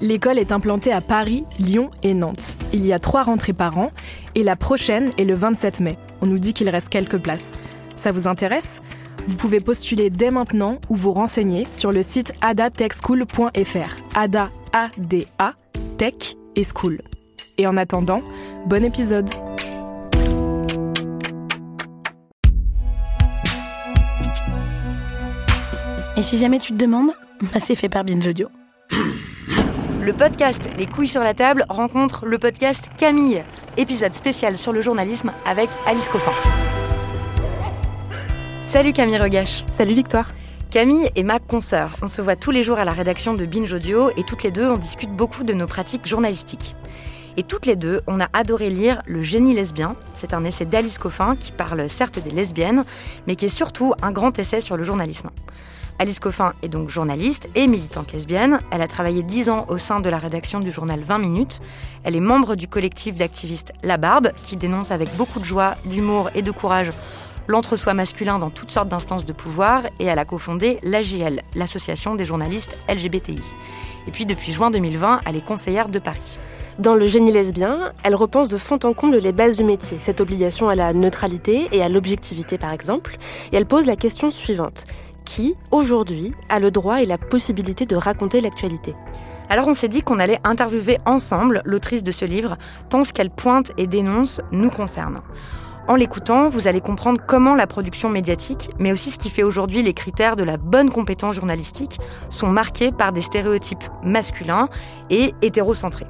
L'école est implantée à Paris, Lyon et Nantes. Il y a trois rentrées par an et la prochaine est le 27 mai. On nous dit qu'il reste quelques places. Ça vous intéresse? Vous pouvez postuler dès maintenant ou vous renseigner sur le site adatechschool.fr. Ada, A-D-A, Tech et School. Et en attendant, bon épisode Et si jamais tu te demandes, bah c'est fait par Binge Audio. Le podcast Les couilles sur la table rencontre le podcast Camille, épisode spécial sur le journalisme avec Alice Coffin. Salut Camille Regache. Salut Victoire. Camille est ma consoeur. On se voit tous les jours à la rédaction de Binge Audio et toutes les deux, on discute beaucoup de nos pratiques journalistiques. Et toutes les deux, on a adoré lire Le génie lesbien. C'est un essai d'Alice Coffin qui parle certes des lesbiennes, mais qui est surtout un grand essai sur le journalisme. Alice Coffin est donc journaliste et militante lesbienne. Elle a travaillé 10 ans au sein de la rédaction du journal 20 minutes. Elle est membre du collectif d'activistes La Barbe, qui dénonce avec beaucoup de joie, d'humour et de courage l'entre-soi masculin dans toutes sortes d'instances de pouvoir et elle a cofondé l'AJL, l'association des journalistes LGBTI. Et puis depuis juin 2020, elle est conseillère de Paris. Dans le génie lesbien, elle repense de fond en comble les bases du métier, cette obligation à la neutralité et à l'objectivité par exemple, et elle pose la question suivante. Qui, aujourd'hui, a le droit et la possibilité de raconter l'actualité Alors on s'est dit qu'on allait interviewer ensemble l'autrice de ce livre, tant ce qu'elle pointe et dénonce nous concerne. En l'écoutant, vous allez comprendre comment la production médiatique, mais aussi ce qui fait aujourd'hui les critères de la bonne compétence journalistique, sont marqués par des stéréotypes masculins et hétérocentrés.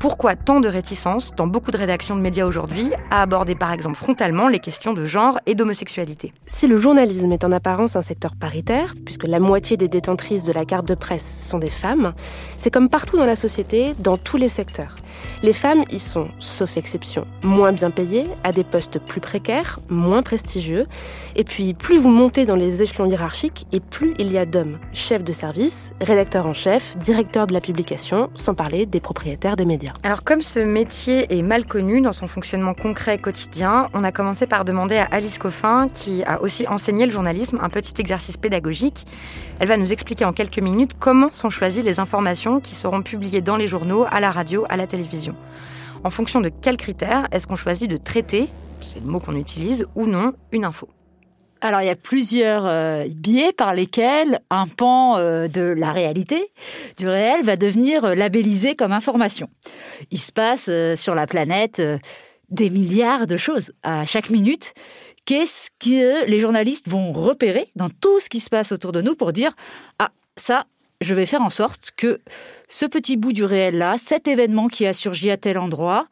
Pourquoi tant de réticences dans beaucoup de rédactions de médias aujourd'hui à aborder par exemple frontalement les questions de genre et d'homosexualité Si le journalisme est en apparence un secteur paritaire, puisque la moitié des détentrices de la carte de presse sont des femmes, c'est comme partout dans la société, dans tous les secteurs. Les femmes y sont, sauf exception, moins bien payées, à des postes plus précaires, moins prestigieux. Et puis, plus vous montez dans les échelons hiérarchiques, et plus il y a d'hommes. Chefs de service, rédacteurs en chef, directeurs de la publication, sans parler des propriétaires des médias. Alors comme ce métier est mal connu dans son fonctionnement concret quotidien, on a commencé par demander à Alice Coffin, qui a aussi enseigné le journalisme, un petit exercice pédagogique. Elle va nous expliquer en quelques minutes comment sont choisies les informations qui seront publiées dans les journaux, à la radio, à la télévision. En fonction de quels critères est-ce qu'on choisit de traiter, c'est le mot qu'on utilise, ou non, une info alors, il y a plusieurs euh, biais par lesquels un pan euh, de la réalité, du réel, va devenir euh, labellisé comme information. Il se passe sur la planète des milliards de choses à chaque minute. Qu'est-ce que les journalistes vont repérer dans tout ce qui se passe autour de nous pour dire Ah, ça, je vais faire en sorte que ce petit bout du réel-là, cet événement qui a surgi à tel endroit,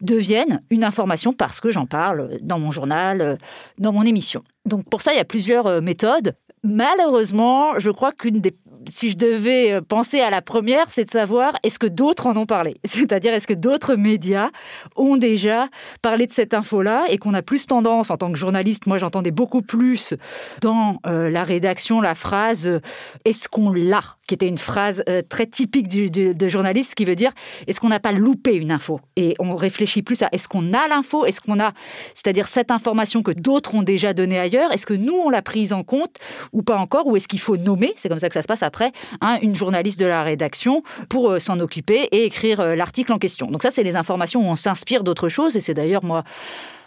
devienne une information parce que j'en parle dans mon journal, dans mon émission. Donc pour ça, il y a plusieurs euh, méthodes. Malheureusement, je crois qu'une des si je devais euh, penser à la première, c'est de savoir est-ce que d'autres en ont parlé? C'est-à-dire est-ce que d'autres médias ont déjà parlé de cette info-là et qu'on a plus tendance en tant que journaliste, moi j'entendais beaucoup plus dans euh, la rédaction la phrase est-ce qu'on l'a? Qui était une phrase euh, très typique du, de journaliste qui veut dire est-ce qu'on n'a pas loupé une info? Et on réfléchit plus à est-ce qu'on a l'info? Est-ce qu'on a, c'est-à-dire cette information que d'autres ont déjà donnée ailleurs? Est-ce que nous on l'a prise en compte ou pas encore? Ou est-ce qu'il faut nommer? C'est comme ça que ça se passe après hein, une journaliste de la rédaction pour euh, s'en occuper et écrire euh, l'article en question. Donc ça, c'est les informations où on s'inspire d'autres choses et c'est d'ailleurs moi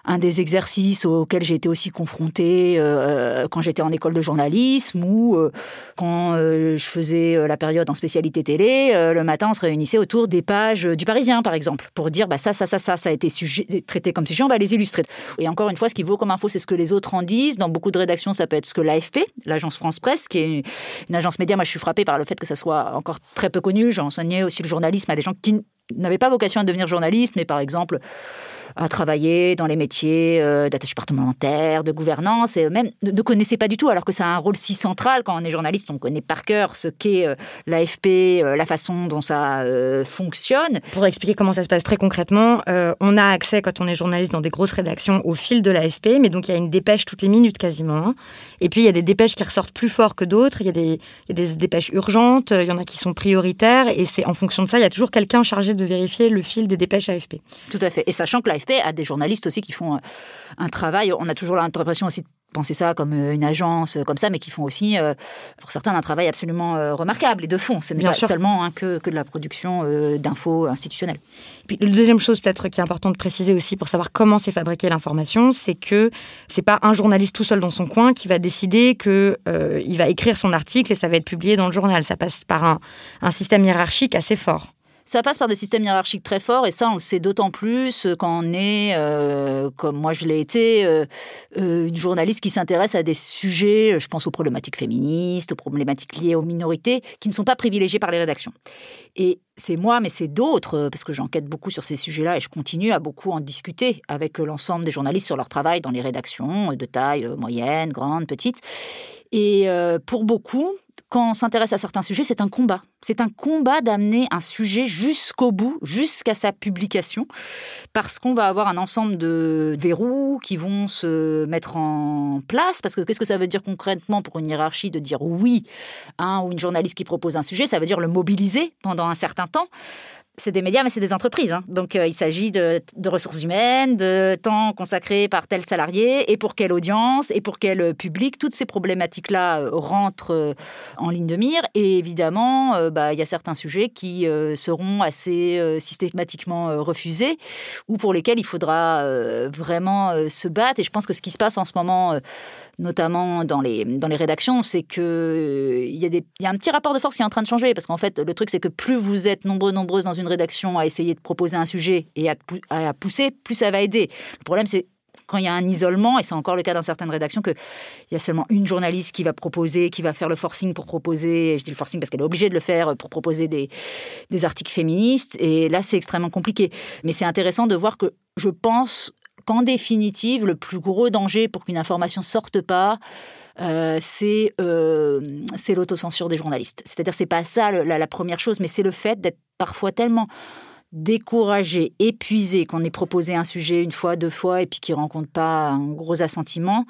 un des exercices auxquels j'ai été aussi confrontée euh, quand j'étais en école de journalisme ou euh, quand euh, je faisais la période en spécialité télé. le matin, on se réunissait autour des pages du Parisien, par exemple, pour dire bah, ça, ça, ça, ça, ça a été traité comme sujet, on va les illustrer. Et encore une fois, ce qui vaut comme info, c'est ce que les autres en disent. Dans beaucoup de rédactions, ça peut être ce que l'AFP, l'agence France Presse, qui est une agence média. Moi, je suis frappée par le fait que ça soit encore très peu connu. J'ai enseigné aussi le journalisme à des gens qui n'avaient pas vocation à devenir journalistes, mais par exemple à travailler dans les métiers euh, d'attaché parlementaire, de gouvernance, et même ne, connaissaient pas du tout, alors que ça a un rôle si central quand on est journaliste, on connaît par cœur ce qu'est euh, l'AFP, euh, la façon dont ça fonctionne. Pour expliquer comment ça se passe très concrètement, on a accès quand on est journaliste dans des grosses rédactions au fil de l'AFP, mais donc il y a une dépêche toutes les minutes quasiment. Et puis il y a des dépêches qui ressortent plus fort que d'autres, il y, a des, il y a des dépêches urgentes, il y en a qui sont prioritaires, et c'est en fonction de ça, il y a toujours quelqu'un chargé de vérifier le fil des dépêches AFP. Tout à fait. Et sachant que l'AFP à des journalistes aussi qui font euh, un travail. On a toujours l'impression aussi de penser ça comme euh, une agence euh, comme ça, mais qui font aussi, pour certains, un travail absolument remarquable et de fond. Ce n'est pas seulement hein, que, que, de la production d'infos institutionnelles. Puis, la deuxième chose peut-être qui est important de préciser aussi pour savoir comment s'est fabriquée l'information, c'est que c'est pas un journaliste tout seul dans son coin qui va décider que il va écrire son article et ça va être publié dans le journal. Ça passe par un, un système hiérarchique assez fort. Ça passe par des systèmes hiérarchiques très forts et ça, on le sait d'autant plus quand on est, euh, comme moi je l'ai été, euh, euh, une journaliste qui s'intéresse à des sujets, je pense aux problématiques féministes, aux problématiques liées aux minorités, qui ne sont pas privilégiées par les rédactions. Et c'est moi, mais c'est d'autres, parce que j'enquête beaucoup sur ces sujets-là et je continue à beaucoup en discuter avec l'ensemble des journalistes sur leur travail dans les rédactions de taille moyenne, grande, petite. Et pour beaucoup, quand on s'intéresse à certains sujets, c'est un combat. C'est un combat d'amener un sujet jusqu'au bout, jusqu'à sa publication, parce qu'on va avoir un ensemble de verrous qui vont se mettre en place. Parce que qu'est-ce que ça veut dire concrètement pour une hiérarchie de dire oui à ou une journaliste qui propose un sujet? Ça veut dire le mobiliser pendant un certain temps c'est des médias, mais c'est des entreprises. Hein. Donc, euh, il s'agit de, ressources humaines, de temps consacré par tel salarié, et pour quelle audience, et pour quel public. Toutes ces problématiques-là euh, rentrent euh, en ligne de mire. Et évidemment, bah, il y a certains sujets qui seront assez systématiquement refusés, ou pour lesquels il faudra vraiment se battre. Et je pense que ce qui se passe en ce moment notamment dans les, dans les rédactions, c'est qu'il euh, il y, a un petit rapport de force qui est en train de changer. Parce qu'en fait, le truc, c'est que plus vous êtes nombreux, nombreuses dans une rédaction à essayer de proposer un sujet et à, pousser, plus ça va aider. Le problème, c'est quand il y a un isolement, et c'est encore le cas dans certaines rédactions, qu'il y a seulement une journaliste qui va proposer, qui va faire le forcing pour proposer, je dis le forcing parce qu'elle est obligée de le faire pour proposer des articles féministes, et là c'est extrêmement compliqué. Mais c'est intéressant de voir que je pense qu'en définitive, le plus gros danger pour qu'une information sorte pas, euh, euh, c'est l'autocensure des journalistes. C'est-à-dire, c'est pas ça la, première chose, mais c'est le fait d'être parfois tellement découragé, épuisé, qu'on ait proposé un sujet une fois, deux fois, et puis qu'il rencontre pas un gros assentiment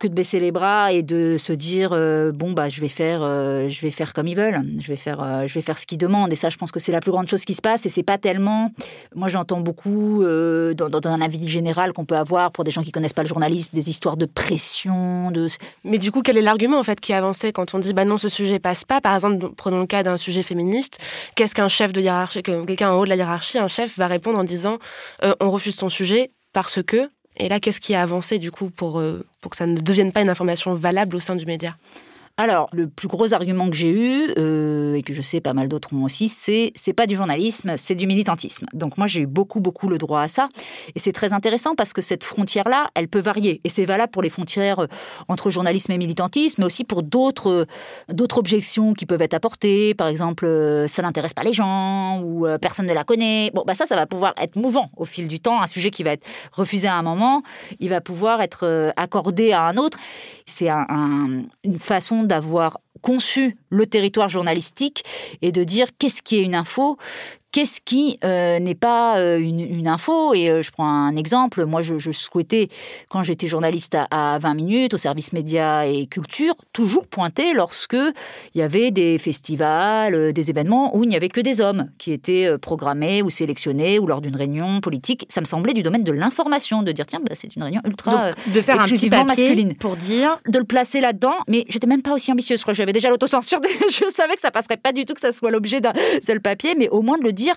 que de baisser les bras et de se dire euh, bon bah je vais faire euh, je vais faire comme ils veulent. Je vais faire euh, je vais faire ce qu'ils demandent. Et ça je pense que c'est la plus grande chose qui se passe. Et c'est pas tellement moi j'entends beaucoup dans, un avis général qu'on peut avoir pour des gens qui connaissent pas le journalisme des histoires de pression de mais du coup quel est l'argument en fait qui est avancé quand on dit bah non ce sujet passe pas? Par exemple prenons le cas d'un sujet féministe. Qu'est-ce qu'un chef de hiérarchie quelqu'un en haut de la hiérarchie un chef va répondre en disant on refuse ton sujet parce que et là, qu'est-ce qui a avancé du coup pour, pour que ça ne devienne pas une information valable au sein du média alors, le plus gros argument que j'ai eu, euh, et que je sais pas mal d'autres ont aussi, c'est c'est pas du journalisme, c'est du militantisme. Donc moi, j'ai eu beaucoup, beaucoup le droit à ça. Et c'est très intéressant parce que cette frontière-là, elle peut varier. Et c'est valable pour les frontières euh, entre journalisme et militantisme, mais aussi pour d'autres euh, objections qui peuvent être apportées. Par exemple, ça n'intéresse pas les gens, ou personne ne la connaît. Bon, bah ça, ça va pouvoir être mouvant au fil du temps. Un sujet qui va être refusé à un moment, il va pouvoir être accordé à un autre. C'est un, une façon d'avoir conçu le territoire journalistique et de dire qu'est-ce qui est une info, qu'est-ce qui euh, n'est pas euh, une, info? Et euh, je prends un exemple. Moi, je, souhaitais, quand j'étais journaliste à, 20 minutes, au service médias et culture, toujours pointer lorsque il y avait des festivals, des événements où il n'y avait que des hommes qui étaient programmés ou sélectionnés ou lors d'une réunion politique. Ça me semblait du domaine de l'information, de dire tiens, bah, c'est une réunion ultra de faire exclusivement masculine pour dire de le placer là-dedans. Mais j'étais même pas aussi ambitieuse. Je crois que j'avais déjà l'autocensure. je savais que ça passerait pas du tout que ça soit l'objet d'un seul papier, mais au moins de le dire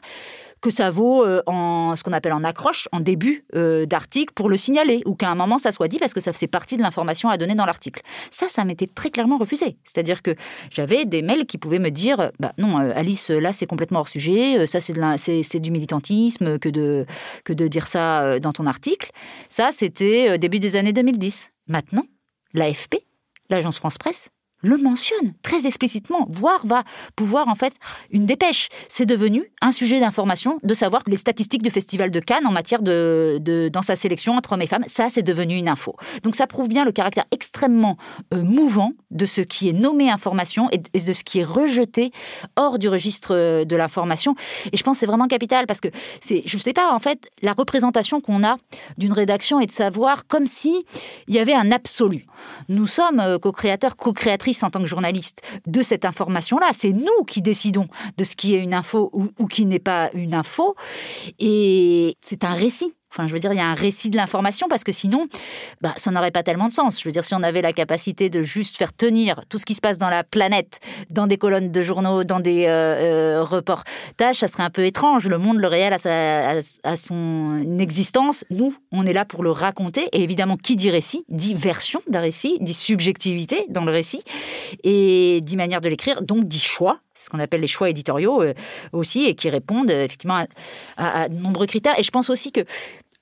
que ça vaut en ce qu'on appelle en accroche, en début d'article, pour le signaler, ou qu'à un moment ça soit dit parce que ça faisait partie de l'information à donner dans l'article. Ça, ça m'était très clairement refusé. C'est-à-dire que j'avais des mails qui pouvaient me dire, bah non, Alice, là c'est complètement hors sujet, ça c'est du militantisme que de, que de dire ça dans ton article. Ça, c'était début des années 2010. Maintenant, l'AFP, l'agence France Presse, le mentionne très explicitement, voire va pouvoir en fait une dépêche. C'est devenu un sujet d'information de savoir que les statistiques du Festival de Cannes en matière de, dans sa sélection entre hommes et femmes, ça c'est devenu une info. Donc ça prouve bien le caractère extrêmement euh, mouvant de ce qui est nommé information et, de ce qui est rejeté hors du registre euh, de l'information. Et je pense c'est vraiment capital parce que c'est, je ne sais pas, en fait, la représentation qu'on a d'une rédaction est de savoir comme si il y avait un absolu. Nous sommes euh, co-créateurs, co-créatrices en tant que journaliste de cette information-là. C'est nous qui décidons de ce qui est une info ou, qui n'est pas une info. Et c'est un récit. Enfin, je veux dire, il y a un récit de l'information parce que sinon, bah, ça n'aurait pas tellement de sens. Je veux dire, si on avait la capacité de juste faire tenir tout ce qui se passe dans la planète, dans des colonnes de journaux, dans des euh, euh, reportages, ça serait un peu étrange. Le monde, le réel, a, son existence. Nous, on est là pour le raconter. Et évidemment, qui dit récit dit version d'un récit, dit subjectivité dans le récit, et dit manière de l'écrire, donc dit choix ce qu'on appelle les choix éditoriaux euh, aussi, et qui répondent effectivement à, à, de nombreux critères. Et je pense aussi que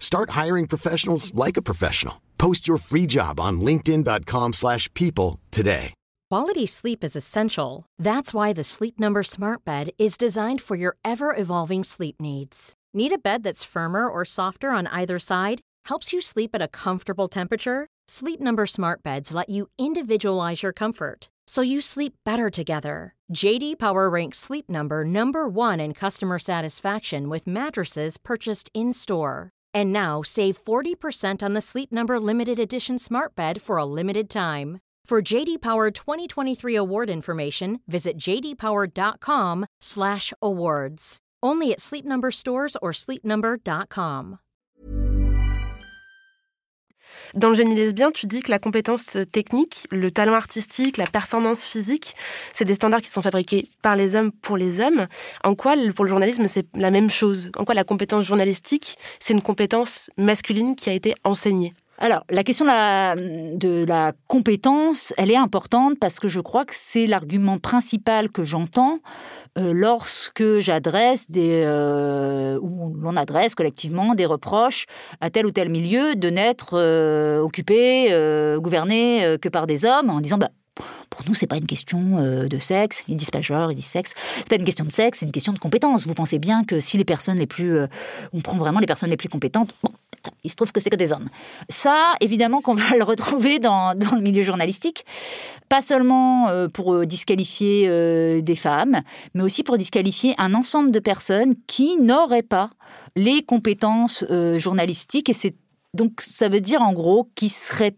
Start hiring professionals like a professional. Post your free job on linkedin.com/people today. Quality sleep is essential. That's why the Sleep Number Smart Bed is designed for your ever-evolving sleep needs. Need a bed that's firmer or softer on either side? Helps you sleep at a comfortable temperature? Sleep Number Smart Beds let you individualize your comfort so you sleep better together. JD Power ranks Sleep Number number 1 in customer satisfaction with mattresses purchased in-store. And now save 40% on the Sleep Number limited edition smart bed for a limited time. For JD Power 2023 award information, visit jdpower.com/awards. Only at Sleep Number stores or sleepnumber.com. Dans le génie lesbien, tu dis que la compétence technique, le talent artistique, la performance physique, c'est des standards qui sont fabriqués par les hommes pour les hommes. En quoi, pour le journalisme, c'est la même chose? En quoi la compétence journalistique, c'est une compétence masculine qui a été enseignée? Alors, la question de la, compétence, elle est importante parce que je crois que c'est l'argument principal que j'entends euh, lorsque j'adresse des euh, ou l'on adresse collectivement des reproches à tel ou tel milieu de n'être euh, occupé, gouverné que par des hommes, en disant bah, pour nous, c'est pas une question de sexe. Ils disent pas genre, ils disent sexe. C'est pas une question de sexe, c'est une question de compétence. Vous pensez bien que si les personnes les plus, on prend vraiment les personnes les plus compétentes, bon, il se trouve que c'est que des hommes. Ça, évidemment, qu'on va le retrouver dans, dans, le milieu journalistique, pas seulement euh, pour euh, disqualifier euh, des femmes, mais aussi pour disqualifier un ensemble de personnes qui n'auraient pas les compétences journalistiques. Et c'est donc ça veut dire en gros qu'ils seraient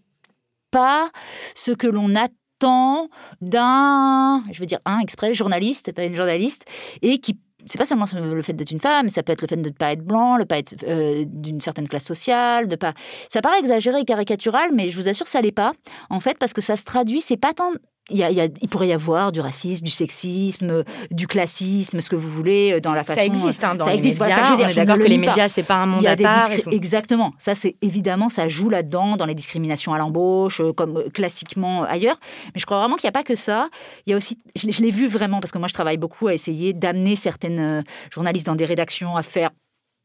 pas ce que l'on attend d'un, je veux dire un exprès journaliste, pas une journaliste, et qui c'est pas seulement le fait d'être une femme, ça peut être le fait de ne pas être blanc, le pas être euh, d'une certaine classe sociale, de pas. Ça paraît exagéré et caricatural, mais je vous assure, ça l'est pas. En fait, parce que ça se traduit, c'est pas tant il, pourrait y avoir du racisme, du sexisme, du classisme, ce que vous voulez, euh, dans la façon. Ça existe, hein, dans ça les existe. médias. ça, je veux d'accord que les médias, c'est pas un monde à part. Exactement. Ça, c'est évidemment, ça joue là-dedans, dans les discriminations à l'embauche, euh, comme euh, classiquement ailleurs. Mais je crois vraiment qu'il n'y a pas que ça. Il y a aussi, je l'ai vu vraiment, parce que moi, je travaille beaucoup à essayer d'amener certaines journalistes dans des rédactions à faire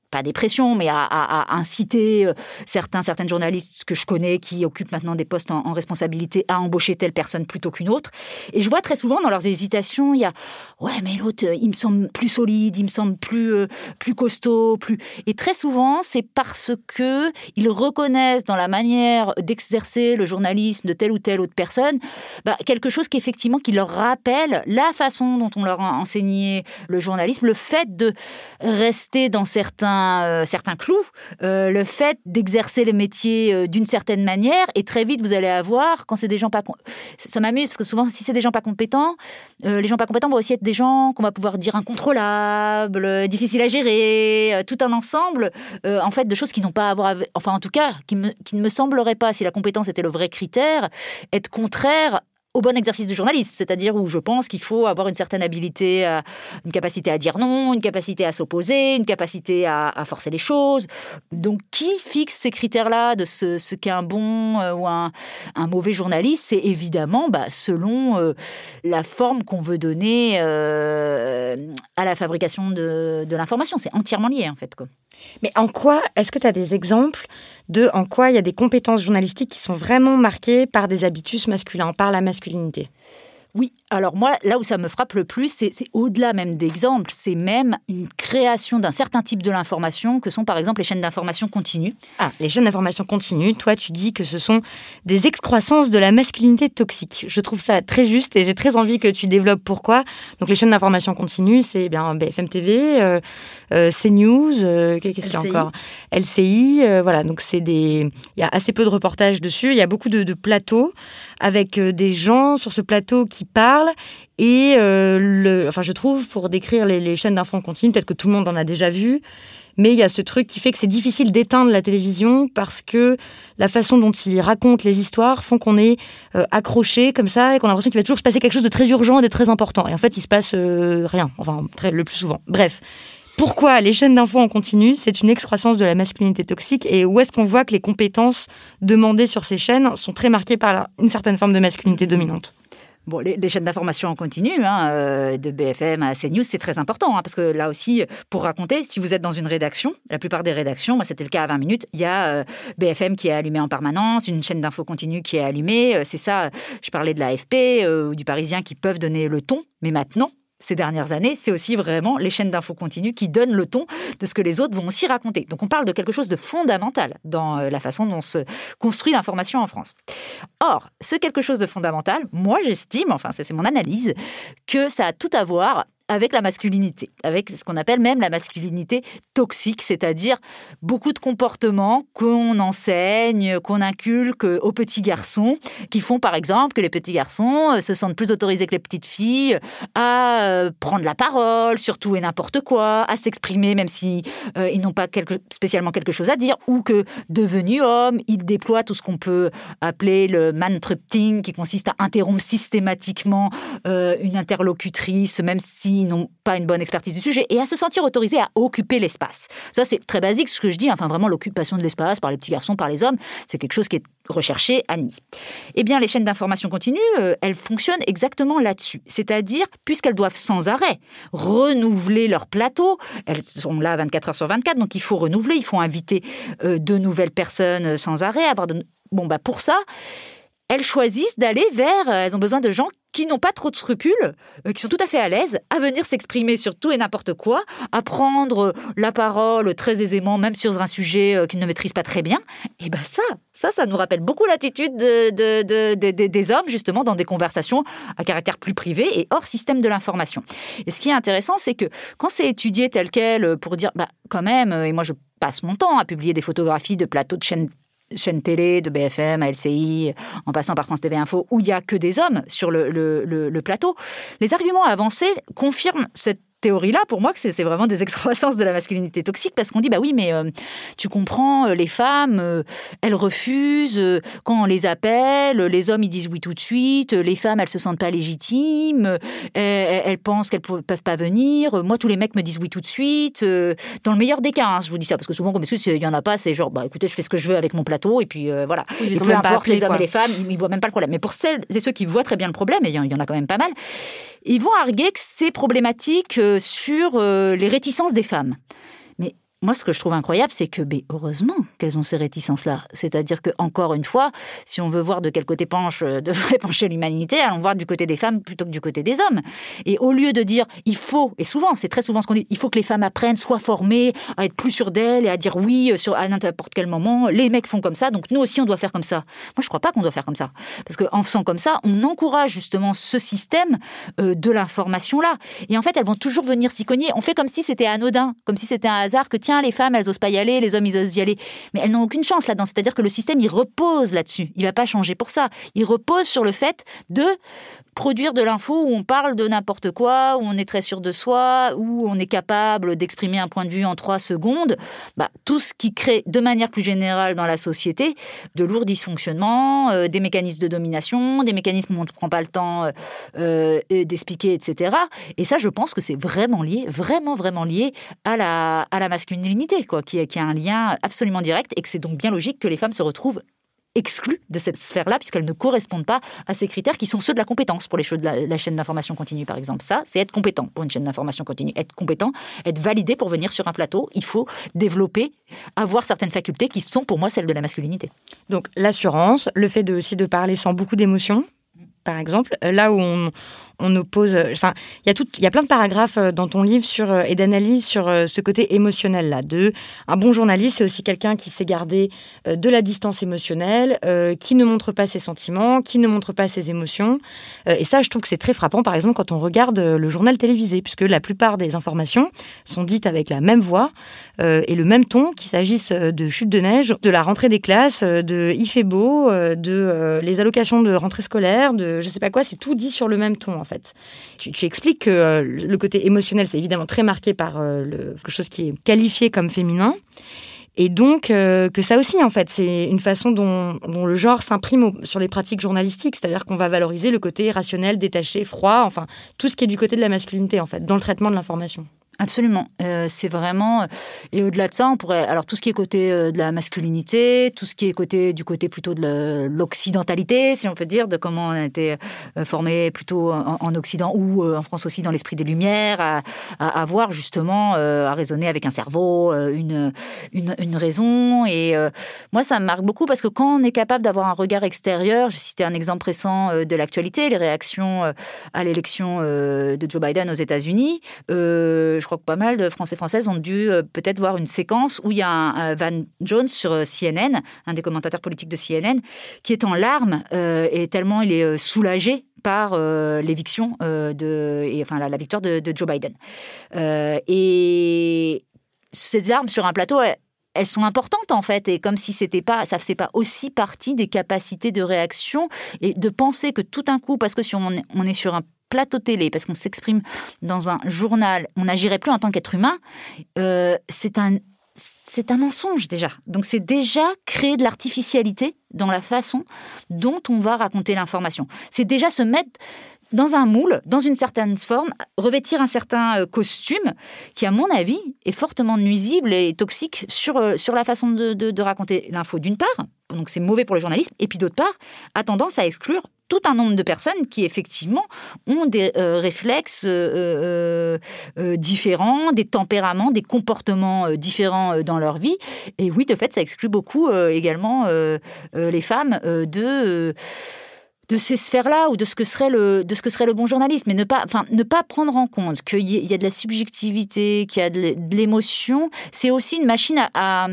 pas des pressions, mais à, inciter euh, certains, certaines journalistes que je connais qui occupent maintenant des postes en, responsabilité à embaucher telle personne plutôt qu'une autre. Et je vois très souvent dans leurs hésitations, il y a ouais, mais l'autre, euh, il me semble plus solide, il me semble plus euh, plus costaud, plus. Et très souvent, c'est parce que ils reconnaissent dans la manière d'exercer le journalisme de telle ou telle autre personne bah, quelque chose qui effectivement qui leur rappelle la façon dont on leur a enseigné le journalisme, le fait de rester dans certains un certain clou, le fait d'exercer le métier d'une certaine manière, et très vite vous allez avoir, quand c'est des gens pas... Ça m'amuse, parce que souvent, si c'est des gens pas compétents, les gens pas compétents vont aussi être des gens qu'on va pouvoir dire incontrôlables, difficiles à gérer, tout un ensemble, en fait, de choses qui n'ont pas à voir avec... Enfin, en tout cas, qui, qui ne me sembleraient pas, si la compétence était le vrai critère, être contraire au bon exercice de journaliste, c'est-à-dire où je pense qu'il faut avoir une certaine habilité, euh, une capacité à dire non, une capacité à s'opposer, une capacité à, forcer les choses. Donc, qui fixe ces critères-là de ce, qu'est un bon euh, ou un, mauvais journaliste? C'est évidemment bah, selon euh, la forme qu'on veut donner à la fabrication de, de l'information. C'est entièrement lié, en fait. Quoi. Mais en quoi, est-ce que tu as des exemples de en quoi il y a des compétences journalistiques qui sont vraiment marquées par des habitus masculins, par la masculinité oui, alors moi, là où ça me frappe le plus, c'est au-delà même d'exemples, c'est même une création d'un certain type de l'information que sont par exemple les chaînes d'information continue. Ah, les chaînes d'information continue, toi tu dis que ce sont des excroissances de la masculinité toxique. Je trouve ça très juste et j'ai très envie que tu développes pourquoi. Donc les chaînes d'information continue, c'est eh bien BFM TV, euh, CNews, euh, qu'est-ce qu'il y a encore LCI, voilà, donc c'est des... Il y a assez peu de reportages dessus, il y a beaucoup de plateaux avec des gens sur ce plateau qui parle. Et euh, le, enfin, je trouve, pour décrire les, chaînes d'infos continu, peut-être que tout le monde en a déjà vu, mais il y a ce truc qui fait que c'est difficile d'éteindre la télévision parce que la façon dont ils racontent les histoires font qu'on est euh, accroché comme ça et qu'on a l'impression qu'il va toujours se passer quelque chose de très urgent et de très important. Et en fait, il se passe euh, rien, enfin, très, le plus souvent. Bref. Pourquoi les chaînes d'infos en continu, c'est une excroissance de la masculinité toxique et où est-ce qu'on voit que les compétences demandées sur ces chaînes sont très marquées par une certaine forme de masculinité dominante Bon, les, chaînes d'information en continu, hein, euh, de BFM à CNews, c'est très important, hein, parce que là aussi, pour raconter, si vous êtes dans une rédaction, la plupart des rédactions, moi c'était le cas à 20 minutes, il y a euh, BFM qui est allumé en permanence, une chaîne d'info continue qui est allumée, euh, c'est ça, je parlais de l'AFP ou du Parisien qui peuvent donner le ton, mais maintenant, ces dernières années, c'est aussi vraiment les chaînes d'infos continues qui donnent le ton de ce que les autres vont aussi raconter. Donc on parle de quelque chose de fondamental dans euh, la façon dont se construit l'information en France. Or, ce quelque chose de fondamental, moi j'estime, enfin c'est mon analyse, que ça a tout à voir avec la masculinité, avec ce qu'on appelle même la masculinité toxique, c'est-à-dire beaucoup de comportements qu'on enseigne, qu'on inculque aux petits garçons, qui font par exemple que les petits garçons euh, se sentent plus autorisés que les petites filles à euh, prendre la parole, surtout et n'importe quoi, à s'exprimer même si euh, ils n'ont pas spécialement quelque chose à dire, ou que devenus hommes, ils déploient tout ce qu'on peut appeler le man-trupting, qui consiste à interrompre systématiquement une interlocutrice, même si n'ont pas une bonne expertise du sujet, et à se sentir autorisés à occuper l'espace. Ça, c'est très basique ce que je dis, enfin vraiment l'occupation de l'espace par les petits garçons, par les hommes, c'est quelque chose qui est recherché, admis. Eh bien, les chaînes d'information continue, euh, elles fonctionnent exactement là-dessus. C'est-à-dire, puisqu'elles doivent sans arrêt renouveler leur plateau, elles sont là 24 heures sur 24, donc il faut renouveler, il faut inviter euh, de nouvelles personnes euh, sans arrêt, avoir de... Bon, bah pour ça, elles choisissent d'aller vers, elles ont besoin de gens qui n'ont pas trop de scrupules, euh, qui sont tout à fait à l'aise à venir s'exprimer sur tout et n'importe quoi, à prendre la parole très aisément, même sur un sujet euh, qu'ils ne maîtrisent pas très bien. Et bien ça, ça, ça nous rappelle beaucoup l'attitude de, des hommes, justement, dans des conversations à caractère plus privé et hors système de l'information. Et ce qui est intéressant, c'est que quand c'est étudié tel quel, euh, pour dire, bah, quand même, et moi je passe mon temps à publier des photographies de plateaux de chaînes chaîne télé, de BFM à LCI, en passant par France TV Info, où il n'y a que des hommes sur le plateau, les arguments avancés confirment cette théorie-là, pour moi, que c'est vraiment des excroissances de la masculinité toxique, parce qu'on dit, bah oui, mais euh, tu comprends, euh, les femmes, euh, elles refusent, quand on les appelle, les hommes, ils disent oui tout de suite, les femmes, elles se sentent pas légitimes, elles, pensent qu'elles peuvent pas venir, moi, tous les mecs me disent oui tout de suite, dans le meilleur des cas, hein, je vous dis ça, parce que souvent, comme il y en a pas, c'est genre, bah écoutez, je fais ce que je veux avec mon plateau, et puis voilà. Oui, peu importe les hommes et les femmes, ils, ils voient même pas le problème. Mais pour celles et ceux qui voient très bien le problème, et il y en a quand même pas mal, ils vont arguer que c'est problématique sur euh, les réticences des femmes. Moi, ce que je trouve incroyable, c'est que, heureusement qu'elles ont ces réticences-là. C'est-à-dire que, encore une fois, si on veut voir de quel côté penche, euh, devrait pencher l'humanité, allons voir du côté des femmes plutôt que du côté des hommes. Et au lieu de dire, il faut, et souvent, c'est très souvent ce qu'on dit, il faut que les femmes apprennent, soient formées, à être plus sûres d'elles et à dire oui euh, sur, à n'importe quel moment. Les mecs font comme ça, donc nous aussi, on doit faire comme ça. Moi, je crois pas qu'on doit faire comme ça. Parce qu'en faisant comme ça, on encourage justement ce système euh, de l'information-là. Et en fait, elles vont toujours venir s'y cogner. On fait comme si c'était anodin, comme si c'était un hasard que, tiens, les femmes, elles osent pas y aller, les hommes, ils osent y aller. Mais elles n'ont aucune chance là-dedans. C'est-à-dire que le système, il repose là-dessus. Il va pas changer pour ça. Il repose sur le fait de produire de l'info où on parle de n'importe quoi, où on est très sûr de soi, où on est capable d'exprimer un point de vue en trois secondes, bah, tout ce qui crée de manière plus générale dans la société de lourds dysfonctionnements, euh, des mécanismes de domination, des mécanismes où on ne prend pas le temps euh, euh, d'expliquer, etc. Et ça, je pense que c'est vraiment lié, vraiment, vraiment lié à la, à la masculinité, quoi, qui, qui a un lien absolument direct et que c'est donc bien logique que les femmes se retrouvent exclues de cette sphère-là, puisqu'elles ne correspondent pas à ces critères qui sont ceux de la compétence pour les choses de la, chaîne d'information continue, par exemple. Ça, c'est être compétent pour une chaîne d'information continue. Être compétent, être validé pour venir sur un plateau, il faut développer, avoir certaines facultés qui sont pour moi celles de la masculinité. Donc l'assurance, le fait de, aussi de parler sans beaucoup d'émotion, par exemple, là où on, on oppose. Euh, enfin, il y a tout, il y a plein de paragraphes euh, dans ton livre sur euh, et d'analyse sur ce côté émotionnel là. De un bon journaliste, c'est aussi quelqu'un qui sait garder de la distance émotionnelle, qui ne montre pas ses sentiments, qui ne montre pas ses émotions. et ça, je trouve que c'est très frappant. Par exemple, quand on regarde le journal télévisé, puisque la plupart des informations sont dites avec la même voix et le même ton, qu'il s'agisse de chute de neige, de la rentrée des classes, de il fait beau, de les allocations de rentrée scolaire, de je sais pas quoi, c'est tout dit sur le même ton fait. Tu, expliques que euh, le côté émotionnel, c'est évidemment très marqué par euh, quelque chose qui est qualifié comme féminin. Et donc, euh, que ça aussi, en fait, c'est une façon dont, le genre s'imprime sur les pratiques journalistiques. C'est-à-dire qu'on va valoriser le côté rationnel, détaché, froid, enfin, tout ce qui est du côté de la masculinité, en fait, dans le traitement de l'information. Absolument. Euh, c'est vraiment. Euh, et au-delà de ça, on pourrait. Alors, tout ce qui est côté euh, de la masculinité, tout ce qui est côté du côté plutôt de l'occidentalité, si on peut dire, de comment on a été formé plutôt en, Occident ou en France aussi dans l'esprit des Lumières, à, à, voir justement, à raisonner avec un cerveau, une, une, raison. Et moi, ça me marque beaucoup parce que quand on est capable d'avoir un regard extérieur, je citais un exemple récent de l'actualité, les réactions à l'élection de Joe Biden aux États-Unis. Je crois que pas mal de Français Françaises ont dû euh, peut-être voir une séquence où il y a un, Van Jones sur euh, CNN, un des commentateurs politiques de CNN, qui est en larmes euh, et tellement il est soulagé par l'éviction de, et, enfin la, victoire de, Joe Biden. et ces larmes sur un plateau, elles, sont importantes en fait, et comme si c'était pas, ça faisait pas aussi partie des capacités de réaction et de penser que tout un coup, parce que si on est sur un plateau télé, parce qu'on s'exprime dans un journal, on n'agirait plus en tant qu'être humain, euh, c'est un un mensonge déjà. Donc c'est déjà créer de l'artificialité dans la façon dont on va raconter l'information. C'est déjà se mettre dans un moule, dans une certaine forme, revêtir un certain euh, costume qui, à mon avis, est fortement nuisible et toxique sur, euh, sur la façon de, de, raconter l'info d'une part, donc c'est mauvais pour le journalisme, et puis d'autre part, a tendance à exclure tout un nombre de personnes qui effectivement ont des euh, réflexes différents, des tempéraments, des comportements différents dans leur vie. Et oui, de fait, ça exclut beaucoup également les femmes de de ces sphères-là ou de ce que serait le de ce que serait le bon journalisme, mais ne pas enfin ne pas prendre en compte qu'il y, a de la subjectivité, qu'il y a de l'émotion, c'est aussi une machine à,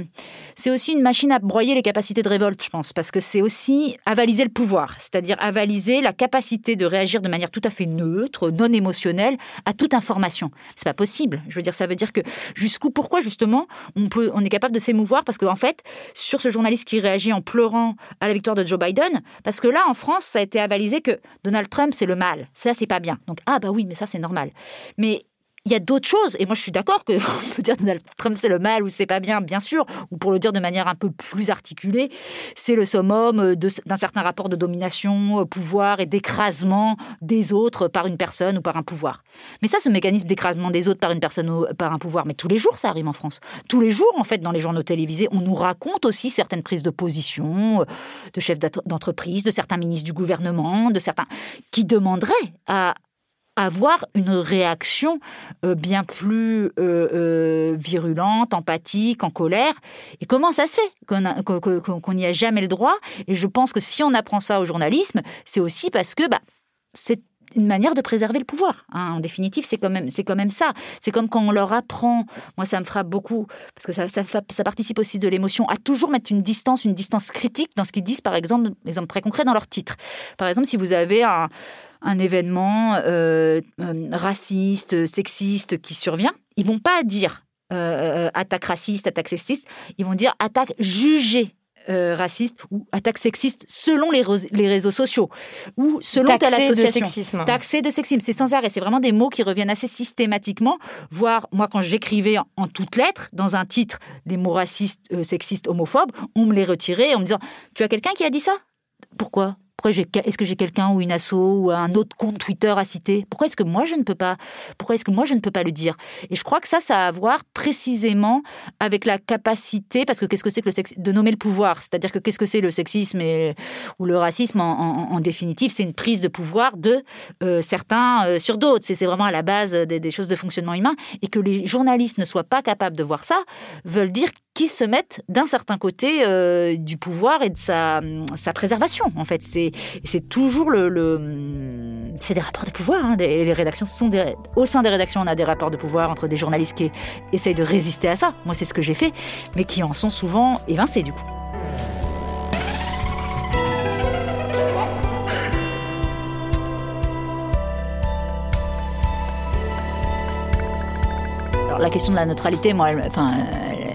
c'est aussi une machine à broyer les capacités de révolte, je pense, parce que c'est aussi avaliser le pouvoir, c'est-à-dire avaliser la capacité de réagir de manière tout à fait neutre, non émotionnelle à toute information. C'est pas possible. Je veux dire, ça veut dire que jusqu'où, pourquoi justement on peut, on est capable de s'émouvoir parce qu'en fait, sur ce journaliste qui réagit en pleurant à la victoire de Joe Biden, parce que là en France, ça été avalisé que Donald Trump, c'est le mal. Ça, c'est pas bien. Donc, ah bah oui, mais ça, c'est normal. Mais il y a d'autres choses, et moi je suis d'accord que on peut dire Donald Trump c'est le mal ou c'est pas bien, bien sûr, ou pour le dire de manière un peu plus articulée, c'est le summum d'un certain rapport de domination, euh, pouvoir et d'écrasement des autres par une personne ou par un pouvoir. Mais ça, ce mécanisme d'écrasement des autres par une personne ou par un pouvoir, mais tous les jours ça arrive en France. Tous les jours, en fait, dans les journaux télévisés, on nous raconte aussi certaines prises de position euh, de chefs d'entreprise, de certains ministres du gouvernement, de certains qui demanderaient à avoir une réaction euh, bien plus euh, euh, virulente, empathique, en colère. Et comment ça se fait qu'on n'y a jamais le droit? Et je pense que si on apprend ça au journalisme, c'est aussi parce que bah, c'est une manière de préserver le pouvoir. Hein. En définitive, c'est quand même, quand même ça. C'est comme quand on leur apprend. Moi, ça me frappe beaucoup parce que ça, ça, participe aussi de l'émotion à toujours mettre une distance, une distance critique dans ce qu'ils disent. Par exemple, exemple très concret dans leur titre. Par exemple, si vous avez un un événement euh, euh, raciste, sexiste qui survient, ils vont pas dire attaque raciste, attaque sexiste, ils vont dire attaque jugée euh, raciste ou attaque sexiste selon les, les réseaux sociaux ou selon telle association. De sexisme. Taxé de sexisme. C'est sans arrêt. C'est vraiment des mots qui reviennent assez systématiquement. Voire, moi, quand j'écrivais en, toutes lettres, dans un titre, des mots racistes, euh, sexistes, homophobes, on me les retirait en me disant Tu as quelqu'un qui a dit ça? Pourquoi est-ce que j'ai quelqu'un ou une asso ou un autre compte Twitter à citer? Pourquoi est-ce que moi je ne peux pas? Pourquoi est-ce que moi je ne peux pas le dire? Et je crois que ça, ça a à voir précisément avec la capacité, parce que qu'est-ce que c'est que le sexe, de nommer le pouvoir? C'est-à-dire que qu'est-ce que c'est le sexisme ou le racisme en, définitive? C'est une prise de pouvoir de euh, certains euh, sur d'autres. C'est vraiment à la base des, des, choses de fonctionnement humain. Et que les journalistes ne soient pas capables de voir ça, veulent dire qui se mettent d'un certain côté euh, du pouvoir et de sa, sa préservation. En fait, c'est toujours le, c'est des rapports de pouvoir. Hein. Les rédactions sont des, au sein des rédactions, on a des rapports de pouvoir entre des journalistes qui essayent de résister à ça. Moi, c'est ce que j'ai fait, mais qui en sont souvent évincés du coup. La question de la neutralité, moi, enfin,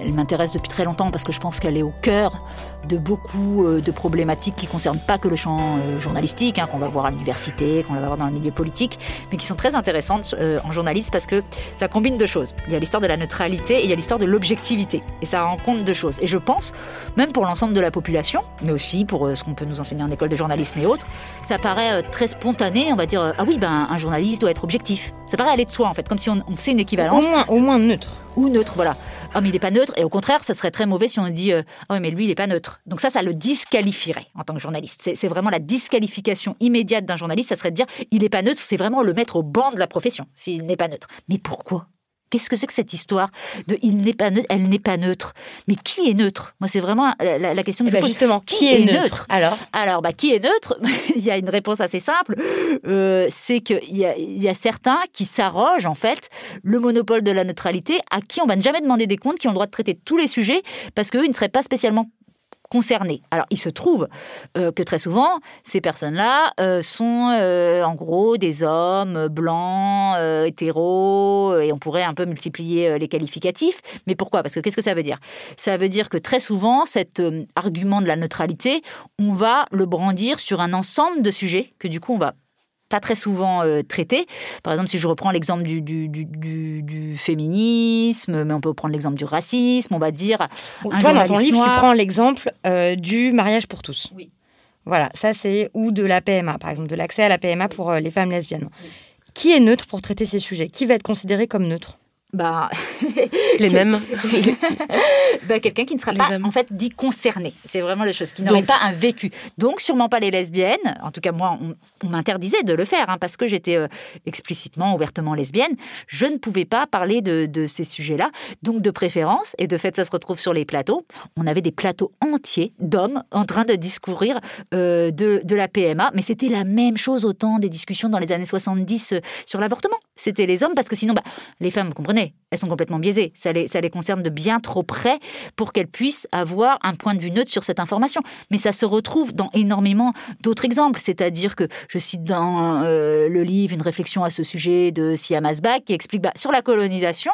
elle m'intéresse depuis très longtemps parce que je pense qu'elle est au cœur de beaucoup euh, de problématiques qui concernent pas que le champ euh, journalistique, hein, qu'on va voir à l'université, qu'on va voir dans le milieu politique, mais qui sont très intéressantes euh, en journalisme parce que ça combine deux choses. Il y a l'histoire de la neutralité et il y a l'histoire de l'objectivité. Et ça rencontre deux choses. Et je pense, même pour l'ensemble de la population, mais aussi pour ce qu'on peut nous enseigner en école de journalisme et autres, ça paraît très spontané. On va dire, ah oui, ben, un journaliste doit être objectif. Ça paraît aller de soi, en fait, comme si on, on sait une équivalence. Au moins, au moins neutre. Ou neutre, voilà oh mais il n'est pas neutre. Et au contraire, ça serait très mauvais si on dit euh, oh mais lui il n'est pas neutre. Donc ça, ça le disqualifierait en tant que journaliste. C'est vraiment la disqualification immédiate d'un journaliste. Ça serait de dire il n'est pas neutre. C'est vraiment le mettre au banc de la profession s'il n'est pas neutre. Mais pourquoi? Qu'est-ce que c'est que cette histoire de il n'est pas neutre, elle n'est pas neutre? Mais qui est neutre? Moi, c'est vraiment la, question que eh ben, Justement, qui, est, neutre, Alors, alors, bah, qui est neutre? Il y a une réponse assez simple. Euh, c'est qu'il y, y, a certains qui s'arrogent en fait le monopole de la neutralité, à qui on va ne jamais demander des comptes, qui ont le droit de traiter tous les sujets, parce qu'eux, ils ne seraient pas spécialement concernés. Alors, il se trouve euh, que très souvent, ces personnes-là euh, sont euh, en gros des hommes blancs, hétéros, et on pourrait un peu multiplier les qualificatifs. Mais pourquoi? Parce que qu'est-ce que ça veut dire? Ça veut dire que très souvent, cet argument de la neutralité, on va le brandir sur un ensemble de sujets que du coup, on va pas très souvent euh, traité. Par exemple, si je reprends l'exemple du, du, féminisme, mais on peut prendre l'exemple du racisme, on va dire. Un Toi, dans ton livre, tu prends l'exemple euh, du mariage pour tous. Oui. Voilà, ça c'est ou de la PMA, par exemple, de l'accès à la PMA pour euh, les femmes lesbiennes. Qui est neutre pour traiter ces sujets? Qui va être considéré comme neutre? Bah, les mêmes. bah, quelqu'un qui ne sera pas en fait dit concerné. C'est vraiment les choses qui n'aurait pas un vécu. Donc sûrement pas les lesbiennes. En tout cas moi, on, m'interdisait de le faire hein, parce que j'étais euh, explicitement, ouvertement lesbienne. Je ne pouvais pas parler de, ces sujets-là. Donc de préférence et de fait ça se retrouve sur les plateaux. On avait des plateaux entiers d'hommes en train de discourir euh, de, de la PMA, mais c'était la même chose autant des discussions dans les années 70 euh, sur l'avortement. C'était les hommes parce que sinon, bah, les femmes, vous elles sont complètement biaisées. Ça les, ça les concerne de bien trop près pour qu'elles puissent avoir un point de vue neutre sur cette information. Mais ça se retrouve dans énormément d'autres exemples. C'est-à-dire que je cite dans euh, le livre une réflexion à ce sujet de Siam Asbak qui explique bah, sur la colonisation.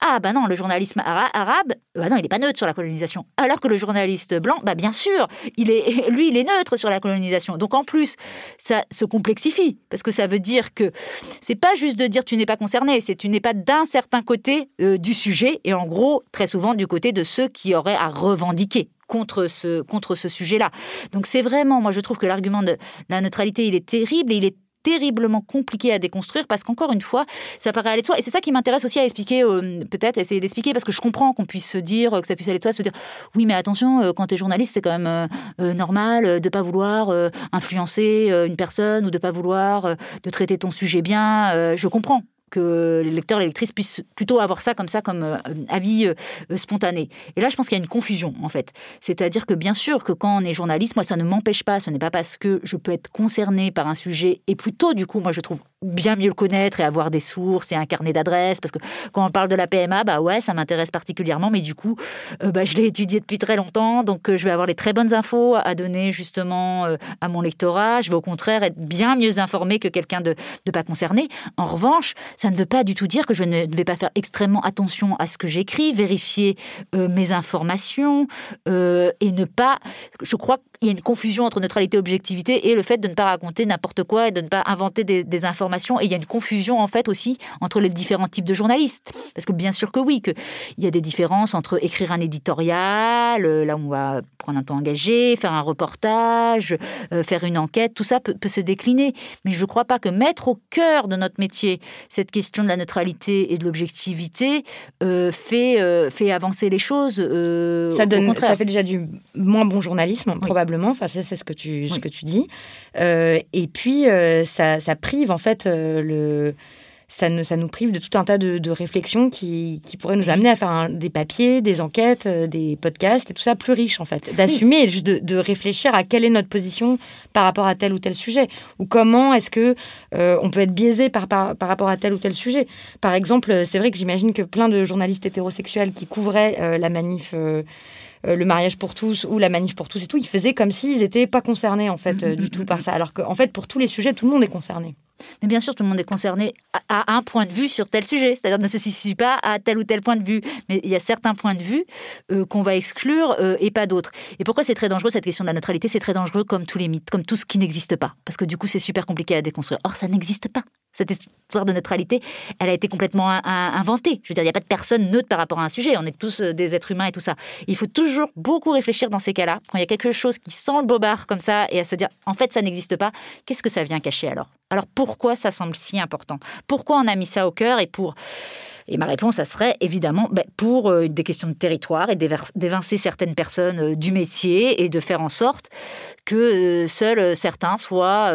Ah bah non, le journalisme arabe, bah non, il n'est pas neutre sur la colonisation. Alors que le journaliste blanc, bah bien sûr, il est, lui, il est neutre sur la colonisation. Donc en plus, ça se complexifie parce que ça veut dire que c'est pas juste de dire tu n'es pas concerné, c'est tu n'es pas d'un certain côté euh, du sujet et en gros très souvent du côté de ceux qui auraient à revendiquer contre ce, contre ce sujet-là. Donc c'est vraiment, moi je trouve que l'argument de la neutralité, il est terrible et il est terriblement compliqué à déconstruire parce qu'encore une fois, ça paraît aller de soi. Et c'est ça qui m'intéresse aussi à expliquer, euh, peut-être essayer d'expliquer, parce que je comprends qu'on puisse se dire, que ça puisse aller de soi, se dire, oui, mais attention, euh, quand tu es journaliste, c'est quand même euh, normal de pas vouloir influencer une personne ou de pas vouloir de traiter ton sujet bien. je comprends que les lecteurs et les lectrices puissent plutôt avoir ça comme ça, comme euh, avis euh, euh, spontané. Et là, je pense qu'il y a une confusion, en fait. C'est-à-dire que bien sûr que quand on est journaliste, moi, ça ne m'empêche pas, ce n'est pas parce que je peux être concerné par un sujet, et plutôt, du coup, moi, je trouve bien mieux le connaître et avoir des sources et un carnet d'adresses. Parce que quand on parle de la PMA, bah ouais, ça m'intéresse particulièrement, mais du coup, euh, bah, je l'ai étudié depuis très longtemps, donc euh, je vais avoir les très bonnes infos à donner justement euh, à mon lectorat. Je vais au contraire être bien mieux informé que quelqu'un de, de pas concerné. En revanche, ça ne veut pas du tout dire que je ne vais pas faire extrêmement attention à ce que j'écris, vérifier mes informations et ne pas. Je crois qu'il y a une confusion entre neutralité et objectivité et le fait de ne pas raconter n'importe quoi et de ne pas inventer des, informations. Et il y a une confusion en fait aussi entre les différents types de journalistes. Parce que bien sûr que oui, qu'il y a des différences entre écrire un éditorial, euh, là où on va prendre un temps engagé, faire un reportage, euh, faire une enquête, tout ça peut, se décliner. Mais je ne crois pas que mettre au cœur de notre métier cette question de la neutralité et de l'objectivité euh, fait, fait avancer les choses. ça, donne, ça fait déjà du moins bon journalisme, probablement Enfin, c'est ce que tu, ce que tu dis. Euh, et puis, euh, ça, ça, prive en fait euh, le ça, ne, ça nous prive de tout un tas de, réflexions qui, qui, pourraient nous amener à faire des papiers, des enquêtes, des podcasts et tout ça plus riche en fait. D'assumer et juste de, de, réfléchir à quelle est notre position par rapport à tel ou tel sujet ou comment est-ce que on peut être biaisé par, par, par, rapport à tel ou tel sujet. Par exemple, c'est vrai que j'imagine que plein de journalistes hétérosexuels qui couvraient la manif le mariage pour tous ou la manif pour tous et tout, ils faisaient comme s'ils n'étaient pas concernés en fait euh, du tout par ça. Alors qu'en fait, pour tous les sujets, tout le monde est concerné. Mais bien sûr, tout le monde est concerné à un point de vue sur tel sujet, c'est-à-dire ne se situe pas à tel ou tel point de vue. Mais il y a certains points de vue euh, qu'on va exclure et pas d'autres. Et pourquoi c'est très dangereux cette question de la neutralité? C'est très dangereux comme tous les mythes, comme tout ce qui n'existe pas. Parce que du coup, c'est super compliqué à déconstruire. Or, ça n'existe pas cette histoire de neutralité, elle a été complètement inventée. Je veux dire, il n'y a pas de personne neutre par rapport à un sujet. On est tous euh, des êtres humains et tout ça. Il faut toujours beaucoup réfléchir dans ces cas-là. Quand il y a quelque chose qui sent le bobard comme ça et à se dire, en fait, ça n'existe pas, qu'est-ce que ça vient cacher alors? Alors pourquoi ça semble si important? Pourquoi on a mis ça au cœur? Et pour... Et ma réponse, ça serait évidemment ben, pour euh, des questions de territoire et d'évincer certaines personnes euh, du métier et de faire en sorte que seuls certains soient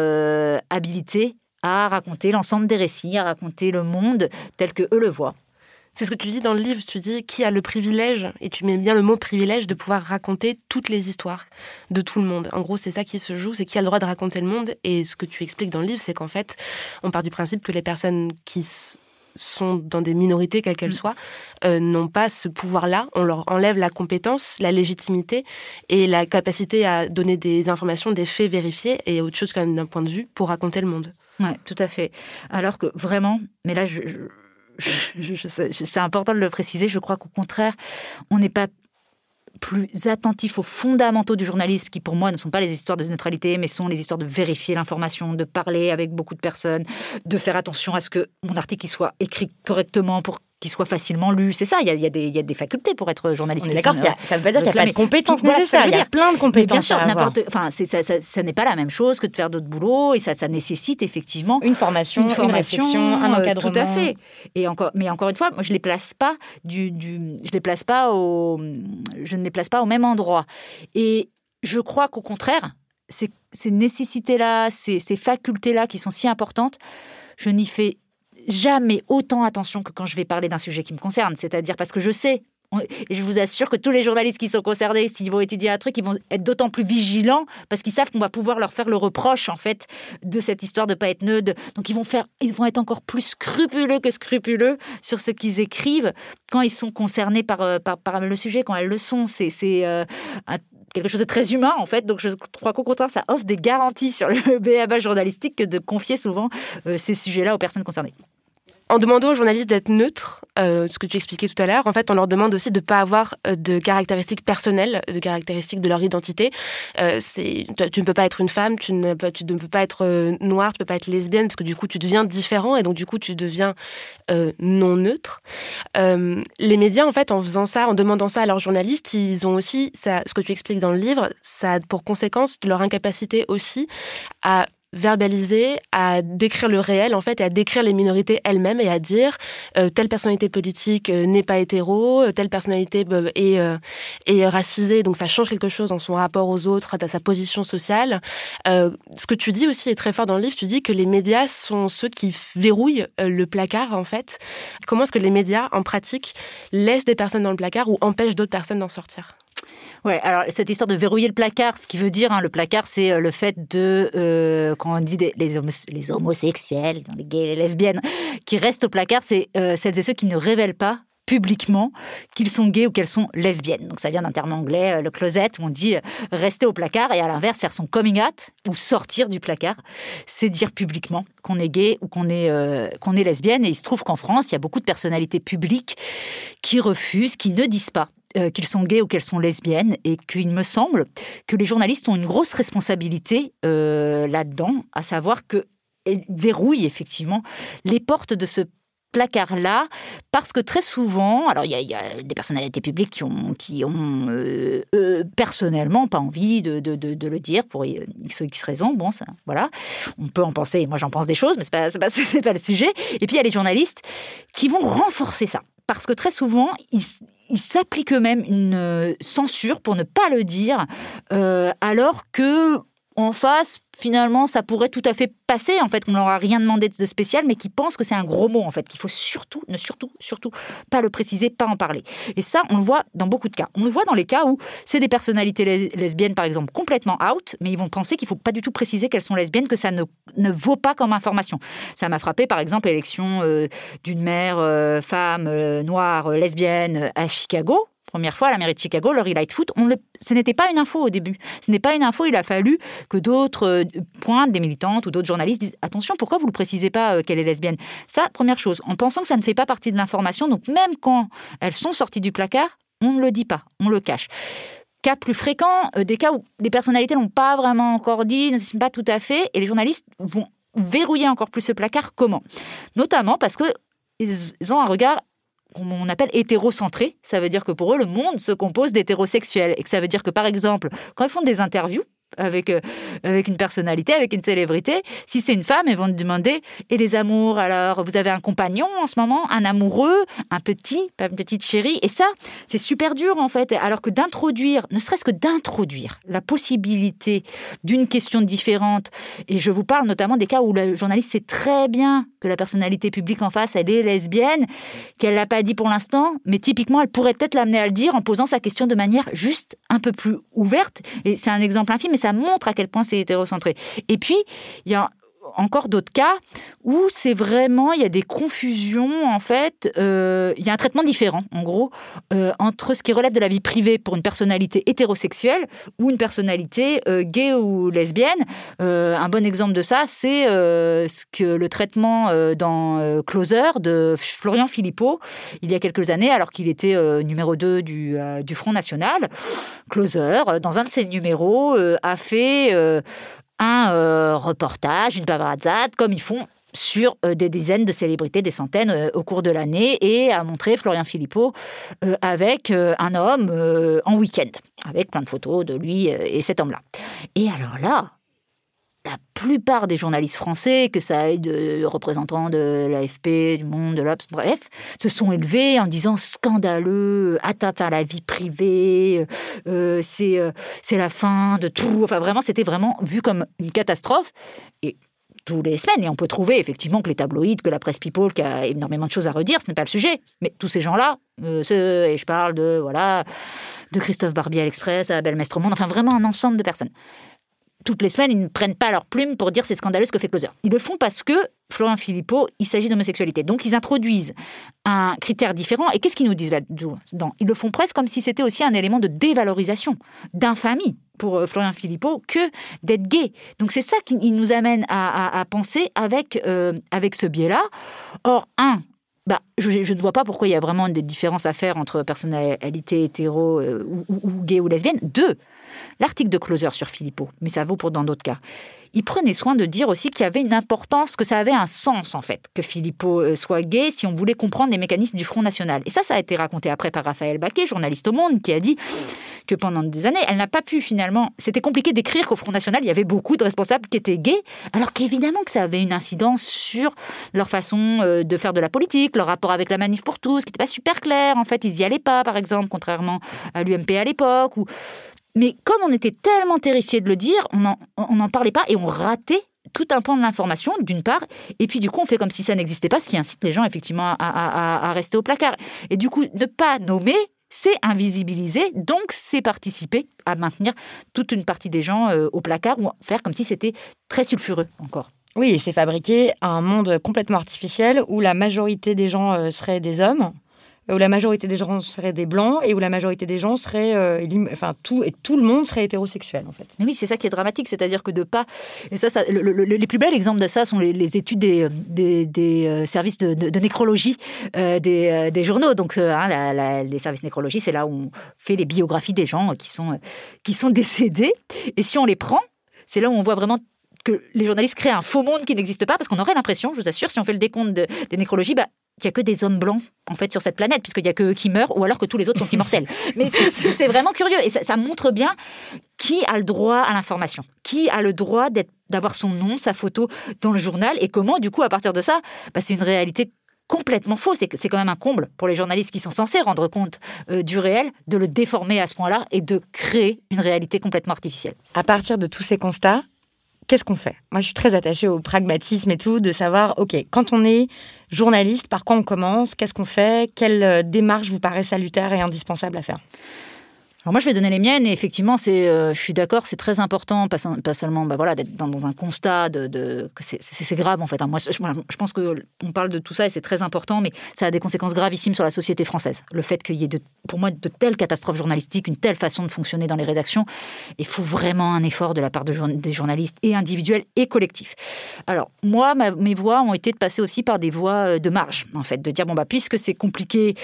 habilités à raconter l'ensemble des récits, à raconter le monde tel que eux le voient. C'est ce que tu dis dans le livre, tu dis qui a le privilège, et tu mets bien le mot privilège, de pouvoir raconter toutes les histoires de tout le monde. En gros, c'est ça qui se joue, c'est qui a le droit de raconter le monde. Et ce que tu expliques dans le livre, c'est qu'en fait, on part du principe que les personnes qui sont dans des minorités, quelles qu'elles mm. soient, euh, n'ont pas ce pouvoir-là. On leur enlève la compétence, la légitimité et la capacité à donner des informations, des faits vérifiés et autre chose qu'un point de vue pour raconter le monde. Oui, tout à fait. Alors que vraiment, mais là, je, c'est important de le préciser, je crois qu'au contraire, on n'est pas plus attentif aux fondamentaux du journalisme, qui pour moi ne sont pas les histoires de neutralité, mais sont les histoires de vérifier l'information, de parler avec beaucoup de personnes, de faire attention à ce que mon article soit écrit correctement pour qui soit facilement lu. C'est ça, il y, a, il, y a des, facultés pour être journaliste. D'accord, ça ne veut pas dire qu'il n'y a pas de compétences nécessaires. Il y a plein de compétences. bien sûr, n'importe. Enfin, ça, ça, n'est pas la même chose que de faire d'autres boulots et ça, ça nécessite effectivement une formation, une, formation, un encadrement. tout à fait. Et encore, mais encore une fois, moi, je les place pas du, du, je les place pas au, je ne les place pas au même endroit. Et je crois qu'au contraire, ces, ces nécessités-là, ces, ces facultés-là qui sont si importantes, je n'y fais jamais autant attention que quand je vais parler d'un sujet qui me concerne. C'est-à-dire parce que je sais, et je vous assure que tous les journalistes qui sont concernés, s'ils vont étudier un truc, ils vont être d'autant plus vigilants parce qu'ils savent qu'on va pouvoir leur faire le reproche en fait de cette histoire de pas être neutre. Donc ils vont faire, ils vont être encore plus scrupuleux que scrupuleux sur ce qu'ils écrivent quand ils sont concernés par, euh, par, par le sujet, quand elles le sont. C'est euh, quelque chose de très humain en fait. Donc je crois qu'au contraire, ça offre des garanties sur le BABA journalistique que de confier souvent euh, ces sujets-là aux personnes concernées. En demandant aux journalistes d'être neutres, euh, ce que tu expliquais tout à l'heure, en fait, on leur demande aussi de ne pas avoir euh, de caractéristiques personnelles, de caractéristiques de leur identité. Euh, tu ne peux pas être une femme, tu ne, peux pas être noire, tu ne peux pas être lesbienne, parce que du coup, tu deviens différent et donc du coup, tu deviens non neutre. les médias, en fait, en faisant ça, en demandant ça à leurs journalistes, ils ont aussi, ce que tu expliques dans le livre, ça a pour conséquence leur incapacité aussi à verbaliser, à décrire le réel en fait et à décrire les minorités elles-mêmes et à dire euh, telle personnalité politique euh, n'est pas hétéro, euh, telle personnalité est, est racisée, donc ça change quelque chose dans son rapport aux autres, à sa position sociale. ce que tu dis aussi est très fort dans le livre, tu dis que les médias sont ceux qui verrouillent le placard en fait. Comment est-ce que les médias en pratique laissent des personnes dans le placard ou empêchent d'autres personnes d'en sortir? Ouais, alors cette histoire de verrouiller le placard, ce qui veut dire, hein, le placard, c'est euh, le fait de, euh, quand on dit les, homosexuels, les gays, les lesbiennes, qui restent au placard, c'est euh, celles et ceux qui ne révèlent pas publiquement qu'ils sont gays ou qu'elles sont lesbiennes. Donc ça vient d'un terme anglais, le closet, où on dit rester au placard et à l'inverse faire son coming out ou sortir du placard, c'est dire publiquement qu'on est gay ou qu'on est, qu'on est lesbienne. Et il se trouve qu'en France, il y a beaucoup de personnalités publiques qui refusent, qui ne disent pas euh, qu'ils sont gays ou qu'elles sont lesbiennes, et qu'il me semble que les journalistes ont une grosse responsabilité euh, là-dedans, à savoir qu'elles verrouillent effectivement les portes de ce placard-là, parce que très souvent, alors il y, a des personnalités publiques qui ont, euh, personnellement pas envie de, le dire pour x ou x raisons, bon, ça, voilà, on peut en penser, moi j'en pense des choses, mais c'est pas, pas, pas le sujet, et puis il y a les journalistes qui vont renforcer ça parce que très souvent, ils, s'appliquent eux-mêmes une euh, censure pour ne pas le dire, euh, alors que en face, finalement, ça pourrait tout à fait passer, en fait, qu'on leur a rien demandé de spécial, mais qui pensent que c'est un gros mot, en fait, qu'il faut surtout, ne surtout, surtout pas le préciser, pas en parler. Et ça, on le voit dans beaucoup de cas. On le voit dans les cas où c'est des personnalités lesbiennes, par exemple, complètement out, mais ils vont penser qu'il faut pas du tout préciser qu'elles sont lesbiennes, que ça ne, ne vaut pas comme information. Ça m'a frappé, par exemple, l'élection euh, d'une mère euh, femme euh, noire lesbienne à Chicago première fois la mairie de Chicago, le Relight Foot, on ce n'était pas une info au début. Ce n'est pas une info, il a fallu que d'autres euh, pointent, des militantes ou d'autres journalistes disent attention, pourquoi vous ne le précisez pas euh, qu'elle est lesbienne? Ça, première chose, en pensant que ça ne fait pas partie de l'information, donc même quand elles sont sorties du placard, on ne le dit pas, on le cache cas plus fréquents, euh, des cas où les personnalités n'ont pas vraiment encore dit, ne pas tout à fait, et les journalistes vont verrouiller encore plus ce placard. Comment? Notamment parce que ils ont un regard on appelle hétérocentré. Ça veut dire que pour eux, le monde se compose d'hétérosexuels. Et que ça veut dire que, par exemple, quand ils font des interviews, avec, euh, avec une personnalité, avec une célébrité. Si c'est une femme, ils vont te demander Et les amours Alors, vous avez un compagnon en ce moment, un amoureux, un petit, une petite chérie? Et ça, c'est super dur en fait. Alors que d'introduire, ne serait-ce que d'introduire la possibilité d'une question différente, et je vous parle notamment des cas où le journaliste sait très bien que la personnalité publique en face, elle est lesbienne, qu'elle l'a pas dit pour l'instant, mais typiquement, elle pourrait peut-être l'amener à le dire en posant sa question de manière juste un peu plus ouverte. Et c'est un exemple infime, mais ça montre à quel point c'est hétérocentré. Et puis, il y a encore d'autres cas où c'est vraiment, il y a des confusions, en fait, euh, il y a un traitement différent, en gros, euh, entre ce qui relève de la vie privée pour une personnalité hétérosexuelle ou une personnalité euh, gay ou lesbienne. un bon exemple de ça, c'est ce que le traitement dans Closer de Florian Philippot, il y a quelques années, alors qu'il était numéro 2 du, du Front National. Closer, dans un de ses numéros, a fait un euh, reportage, une paparazzade, comme ils font sur euh, des dizaines de célébrités, des centaines euh, au cours de l'année, et a montré Florian Philippot avec un homme en week-end, avec plein de photos de lui et cet homme-là. Et alors là, la plupart des journalistes français, que ça aille de représentants de l'AFP, du Monde, de l'Obs, bref, se sont élevés en disant scandaleux, atteinte à la vie privée, euh, c'est euh, c'est la fin de tout. Enfin, vraiment, c'était vraiment vu comme une catastrophe. Et tous les semaines, et on peut trouver effectivement que les tabloïds, que la presse people, qui a énormément de choses à redire, ce n'est pas le sujet. Mais tous ces gens-là, euh, et je parle de voilà, de Christophe Barbier à l'Express, à Belle Mestre Monde, enfin vraiment un ensemble de personnes toutes les semaines, ils ne prennent pas leur plume pour dire c'est scandaleux ce que fait Closer. Ils le font parce que Florent Philippot, il s'agit d'homosexualité. Donc ils introduisent un critère différent. Et qu'est-ce qu'ils nous disent là-dedans? Ils le font presque comme si c'était aussi un élément de dévalorisation, d'infamie pour euh, Florian Philippot que d'être gay. Donc c'est ça qui nous amène à, penser avec, euh, avec ce biais-là. Or, un, bah, je, ne vois pas pourquoi il y a vraiment des différences à faire entre personnalité hétéro euh, ou, ou, gay ou lesbienne. Deux, l'article de Closer sur Philippot, mais ça vaut pour dans d'autres cas il prenait soin de dire aussi qu'il y avait une importance, que ça avait un sens en fait, que Philippot euh, soit gay si on voulait comprendre les mécanismes du Front National. Et ça, ça a été raconté après par Raphaël Baquet, journaliste au Monde, qui a dit que pendant des années, elle n'a pas pu finalement. C'était compliqué d'écrire qu'au Front National, il y avait beaucoup de responsables qui étaient gays, alors qu'évidemment que ça avait une incidence sur leur façon euh, de faire de la politique, leur rapport avec la manif pour tous, qui n'était pas super clair. En fait, ils n'y allaient pas, par exemple, contrairement à l'UMP à l'époque, ou mais comme on était tellement terrifiés de le dire, on n'en parlait pas et on ratait tout un pan de l'information, d'une part, et puis du coup, on fait comme si ça n'existait pas, ce qui incite les gens effectivement à, rester au placard. Et du coup, ne pas nommer, c'est invisibiliser, donc c'est participer à maintenir toute une partie des gens au placard ou faire comme si c'était très sulfureux encore. Oui, c'est fabriquer un monde complètement artificiel où la majorité des gens seraient des hommes où la majorité des gens seraient des blancs et où la majorité des gens seraient, euh, enfin tout et tout le monde serait hétérosexuel en fait. Mais oui, c'est ça qui est dramatique, c'est-à-dire que de pas et ça, ça les plus bels exemples de ça sont les, études des, des, euh, services de, nécrologie euh, des, journaux. Donc hein, les services nécrologie, c'est là où on fait les biographies des gens qui sont qui sont décédés. Et si on les prend, c'est là où on voit vraiment que les journalistes créent un faux monde qui n'existe pas, parce qu'on aurait l'impression, je vous assure, si on fait le décompte des nécrologies, bah, qu'il n'y a que des hommes blancs en fait sur cette planète, puisqu'il n'y a que eux qui meurent, ou alors que tous les autres sont immortels. Mais c'est vraiment curieux et ça, montre bien qui a le droit à l'information, qui a le droit d'avoir son nom, sa photo dans le journal, et comment du coup à partir de ça, bah, c'est une réalité complètement fausse. C'est quand même un comble pour les journalistes qui sont censés rendre compte euh, du réel, de le déformer à ce point-là et de créer une réalité complètement artificielle. À partir de tous ces constats, qu'est-ce qu'on fait? Moi, je suis très attachée au pragmatisme et tout, de savoir, OK, quand on est journaliste, par quoi on commence? Qu'est-ce qu'on fait? Quelle euh, démarche vous paraît salutaire et indispensable à faire? Alors moi, je vais donner les miennes et effectivement, c'est, euh, je suis d'accord, c'est très important, pas, seulement bah voilà, d'être dans, un constat de, que c'est, grave en fait. Hein. Moi, je, pense qu'on parle de tout ça et c'est très important, mais ça a des conséquences gravissimes sur la société française. Le fait qu'il y ait, pour moi, de telles catastrophes journalistiques, une telle façon de fonctionner dans les rédactions, il faut vraiment un effort de la part de, des journalistes et individuels et collectifs. Alors moi, mes voix ont été de passer aussi par des voies euh, de marge, en fait, de dire bon bah puisque c'est compliqué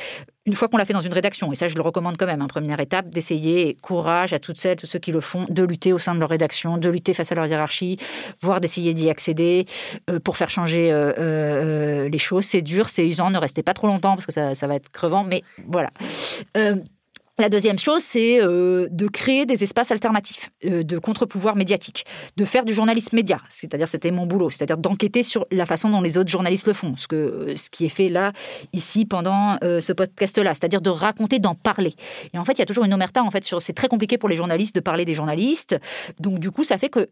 une fois qu'on l'a fait dans une rédaction, et ça je le recommande quand même, hein, première étape, d'essayer, courage à toutes celles, tous ceux qui le font, de lutter au sein de leur rédaction, de lutter face à leur hiérarchie, voire d'essayer d'y accéder euh, pour faire changer euh, euh, les choses. C'est dur, c'est usant, ne restez pas trop longtemps parce que ça va être crevant, mais voilà. La deuxième chose, c'est euh, de créer des espaces alternatifs euh, de contre-pouvoir médiatique, de faire du journalisme média, c'est-à-dire c'était mon boulot, c'est-à-dire d'enquêter sur la façon dont les autres journalistes le font, ce, que, euh, ce qui est fait là, ici, pendant ce podcast-là, c'est-à-dire de raconter, d'en parler. Et en fait, il y a toujours une omerta, en fait, sur c'est très compliqué pour les journalistes de parler des journalistes, donc du coup, ça fait que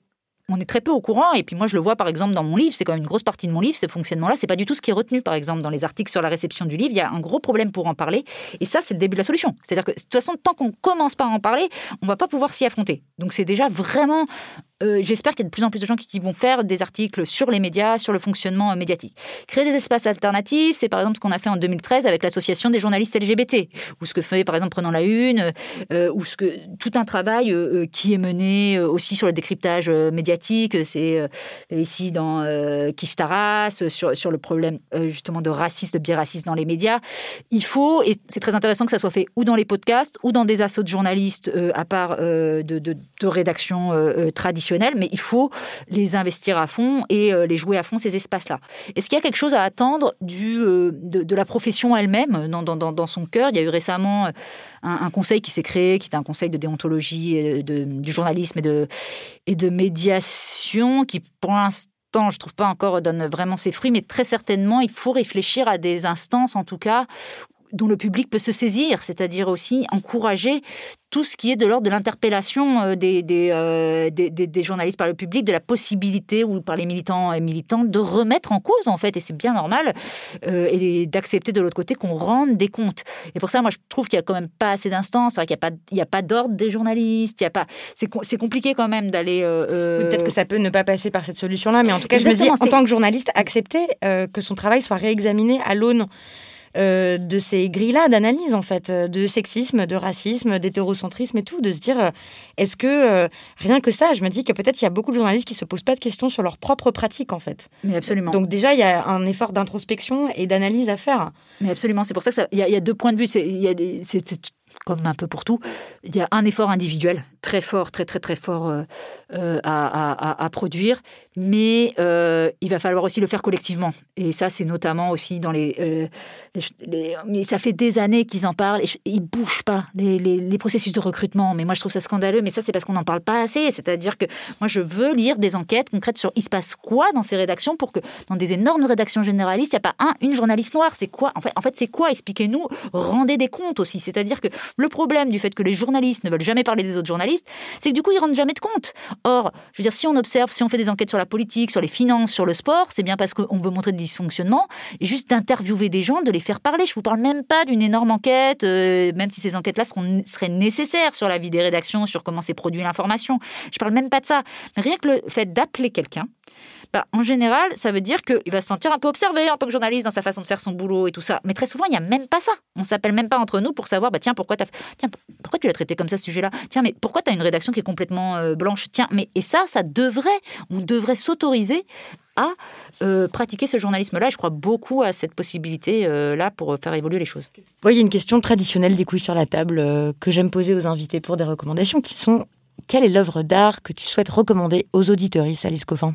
on est très peu au courant. Et puis moi, je le vois par exemple dans mon livre, c'est quand même une grosse partie de mon livre, ce fonctionnement-là. C'est pas du tout ce qui est retenu, par exemple, dans les articles sur la réception du livre. Il y a un gros problème pour en parler. Et ça, c'est le début de la solution. C'est-à-dire que de toute façon, tant qu'on commence pas à en parler, on va pas pouvoir s'y affronter. Donc c'est déjà vraiment euh, j'espère qu'il y a de plus en plus de gens qui, vont faire des articles sur les médias, sur le fonctionnement euh, médiatique. Créer des espaces alternatifs, c'est par exemple ce qu'on a fait en 2013 avec l'association des journalistes LGBT, ou ce que fait par exemple Prenons la Une, euh, ou ce que tout un travail qui est mené aussi sur le décryptage médiatique. C'est ici dans Kif Taras, sur, le problème justement de racisme, de biracisme dans les médias. Il faut, et c'est très intéressant que ça soit fait ou dans les podcasts, ou dans des assauts de journalistes à part de, de, de rédaction mais il faut les investir à fond et euh, les jouer à fond, ces espaces-là. Est-ce qu'il y a quelque chose à attendre euh, de, la profession elle-même dans, dans, dans, son cœur? Il y a eu récemment euh, un, conseil qui s'est créé, qui est un conseil de déontologie de, du journalisme et de, et de médiation, qui pour l'instant je trouve pas encore donne vraiment ses fruits, mais très certainement, il faut réfléchir à des instances, en tout cas, dont le public peut se saisir, c'est-à-dire aussi encourager tout ce qui est de l'ordre de l'interpellation euh, euh, des, des, journalistes par le public, de la possibilité ou par les militants et militantes de remettre en cause, en fait, et c'est bien normal, euh, et d'accepter de l'autre côté qu'on rende des comptes. Et pour ça, moi, je trouve qu'il n'y a quand même pas assez d'instances, qu'il n'y a pas, il y a pas d'ordre des journalistes, il y a pas, c'est compliqué quand même d'aller. Peut-être que ça peut ne pas passer par cette solution-là, mais en tout cas, je me dis, en tant que journaliste, accepter que son travail soit réexaminé à l'aune euh, de ces grilles-là d'analyse, en fait, euh, de sexisme, de racisme, d'hétérocentrisme et tout, de se dire, euh, est-ce que, rien que ça, je me dis que peut-être il y a beaucoup de journalistes qui se posent pas de questions sur leur propre pratique, en fait. Mais absolument. Donc déjà, il y a un effort d'introspection et d'analyse à faire. Mais absolument, c'est pour ça qu'il y, y, a deux points de vue. C'est comme un peu pour tout, il y a un effort individuel très fort, très très très fort euh, euh, à, produire, mais euh, il va falloir aussi le faire collectivement. Et ça, c'est notamment aussi dans les, Mais ça fait des années qu'ils en parlent et ils bougent pas les, processus de recrutement. Mais moi, je trouve ça scandaleux. Mais ça, c'est parce qu'on n'en parle pas assez. C'est-à-dire que moi, je veux lire des enquêtes concrètes sur il se passe quoi dans ces rédactions pour que dans des énormes rédactions généralistes, il n'y a pas un, une journaliste noire. C'est quoi En fait, en fait c'est quoi? Expliquez-nous. Rendez des comptes aussi. C'est-à-dire que le problème du fait que les journalistes ne veulent jamais parler des autres journalistes c'est que du coup, ils rendent jamais de compte. Or, je veux dire, si on observe, si on fait des enquêtes sur la politique, sur les finances, sur le sport, c'est bien parce qu'on veut montrer des dysfonctionnements, et juste d'interviewer des gens, de les faire parler. Je vous parle même pas d'une énorme enquête, euh, même si ces enquêtes-là seraient nécessaires sur la vie des rédactions, sur comment s'est produit l'information. Je parle même pas de ça. rien que le fait d'appeler quelqu'un, bah, en général, ça veut dire qu'il va se sentir un peu observé en tant que journaliste dans sa façon de faire son boulot et tout ça. Mais très souvent, il n'y a même pas ça. On s'appelle même pas entre nous pour savoir, bah, tiens, pourquoi, pourquoi tu l'as traité comme ça, ce sujet-là? Tiens, mais pourquoi tu as une rédaction qui est complètement euh, blanche? Tiens, mais et ça, ça devrait, on devrait s'autoriser à euh, pratiquer ce journalisme-là. Je crois beaucoup à cette possibilité-là euh, pour faire évoluer les choses. il y a une question traditionnelle des couilles sur la table que j'aime poser aux invités pour des recommandations qui sont quelle est l'œuvre d'art que tu souhaites recommander aux auditeurs, Alice Coffin?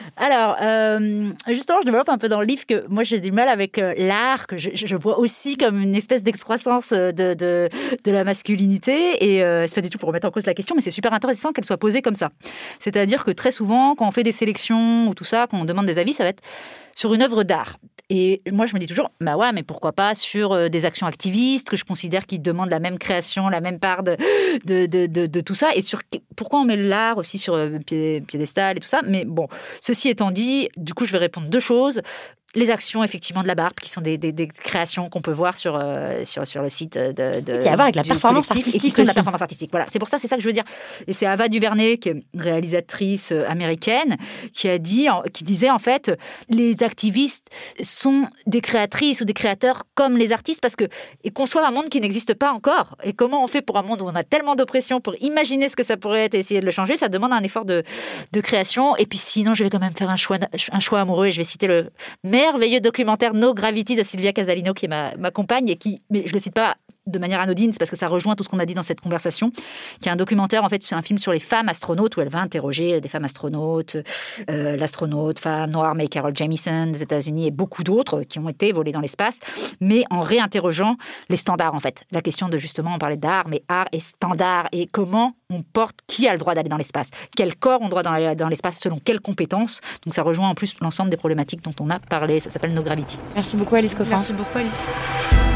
alors, euh, justement, je développe un peu dans le livre que moi j'ai du mal avec euh, l'art, que je, vois aussi comme une espèce d'excroissance euh, de, de, la masculinité. Et c'est pas du tout pour remettre en cause la question, mais c'est super intéressant qu'elle soit posée comme ça. C'est-à-dire que très souvent, quand on fait des sélections ou tout ça, quand on demande des avis, ça va être sur une œuvre d'art. Et moi, je me dis toujours, bah ouais, mais pourquoi pas sur euh, des actions activistes que je considère qui demandent la même création, la même part de, de, de, de, tout ça. Et sur pourquoi on met l'art aussi sur euh, piédestal et tout ça? Mais bon, ceci étant dit, du coup, je vais répondre deux choses les actions effectivement de la barbe qui sont des, créations qu'on peut voir sur, euh, sur, sur le site de, de qui a à voir avec la performance artistique et qui sont la performance artistique. Voilà c'est pour ça c'est ça que je veux dire. Et c'est Ava Duvernay qui est une réalisatrice euh, américaine qui a dit qui disait en fait les activistes sont des créatrices ou des créateurs comme les artistes parce que et conçoivent un monde qui n'existe pas encore. Et comment on fait pour un monde où on a tellement d'oppression pour imaginer ce que ça pourrait être et essayer de le changer ça demande un effort de, de création. Et puis sinon je vais quand même faire un choix un choix amoureux et je vais citer le merveilleux documentaire No Gravity de Sylvia Casalino, qui est ma, compagne, et qui, mais je le cite pas de manière anodine, c'est parce que ça rejoint tout ce qu'on a dit dans cette conversation, qui est un documentaire, en fait, c'est un film sur les femmes astronautes, où elle va interroger des femmes astronautes, euh, l'astronaute femme noire May Carol Jamison des États-Unis et beaucoup d'autres qui ont été volés dans l'espace, mais en réinterrogeant les standards, en fait. La question de justement, on parlait d'art, mais art et standard, et comment on porte, qui a le droit d'aller dans l'espace, quel corps on doit aller dans l'espace, selon quelles compétences. Donc ça rejoint en plus l'ensemble des problématiques dont on a parlé. Ça s'appelle No Gravity. Merci beaucoup, Alice Coffin. Merci beaucoup, Alice.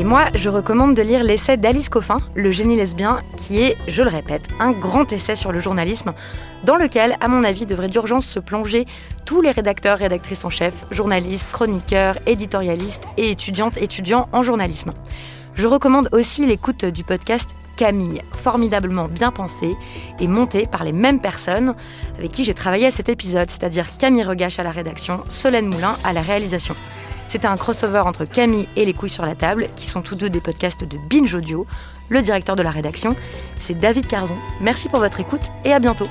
Et moi, je recommande de lire l'essai d'Alice Coffin, Le génie lesbien, qui est, je le répète, un grand essai sur le journalisme, dans lequel, à mon avis, devraient d'urgence se plonger tous les rédacteurs, rédactrices en chef, journalistes, chroniqueurs, éditorialistes et étudiantes, étudiants en journalisme. Je recommande aussi l'écoute du podcast Camille, formidablement bien pensé et monté par les mêmes personnes avec qui j'ai travaillé à cet épisode, c'est-à-dire Camille Regache à la rédaction, Solène Moulin à la réalisation. C'était un crossover entre Camille et Les Couilles sur la table, qui sont tous deux des podcasts de Binge Audio. Le directeur de la rédaction, c'est David Carzon. Merci pour votre écoute et à bientôt.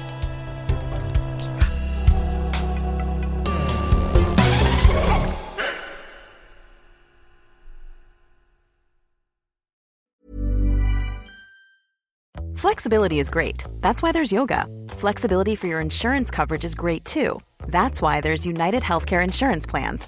Flexibility is great. That's why there's yoga. Flexibility for your insurance coverage is great too. That's why there's United Healthcare Insurance Plans.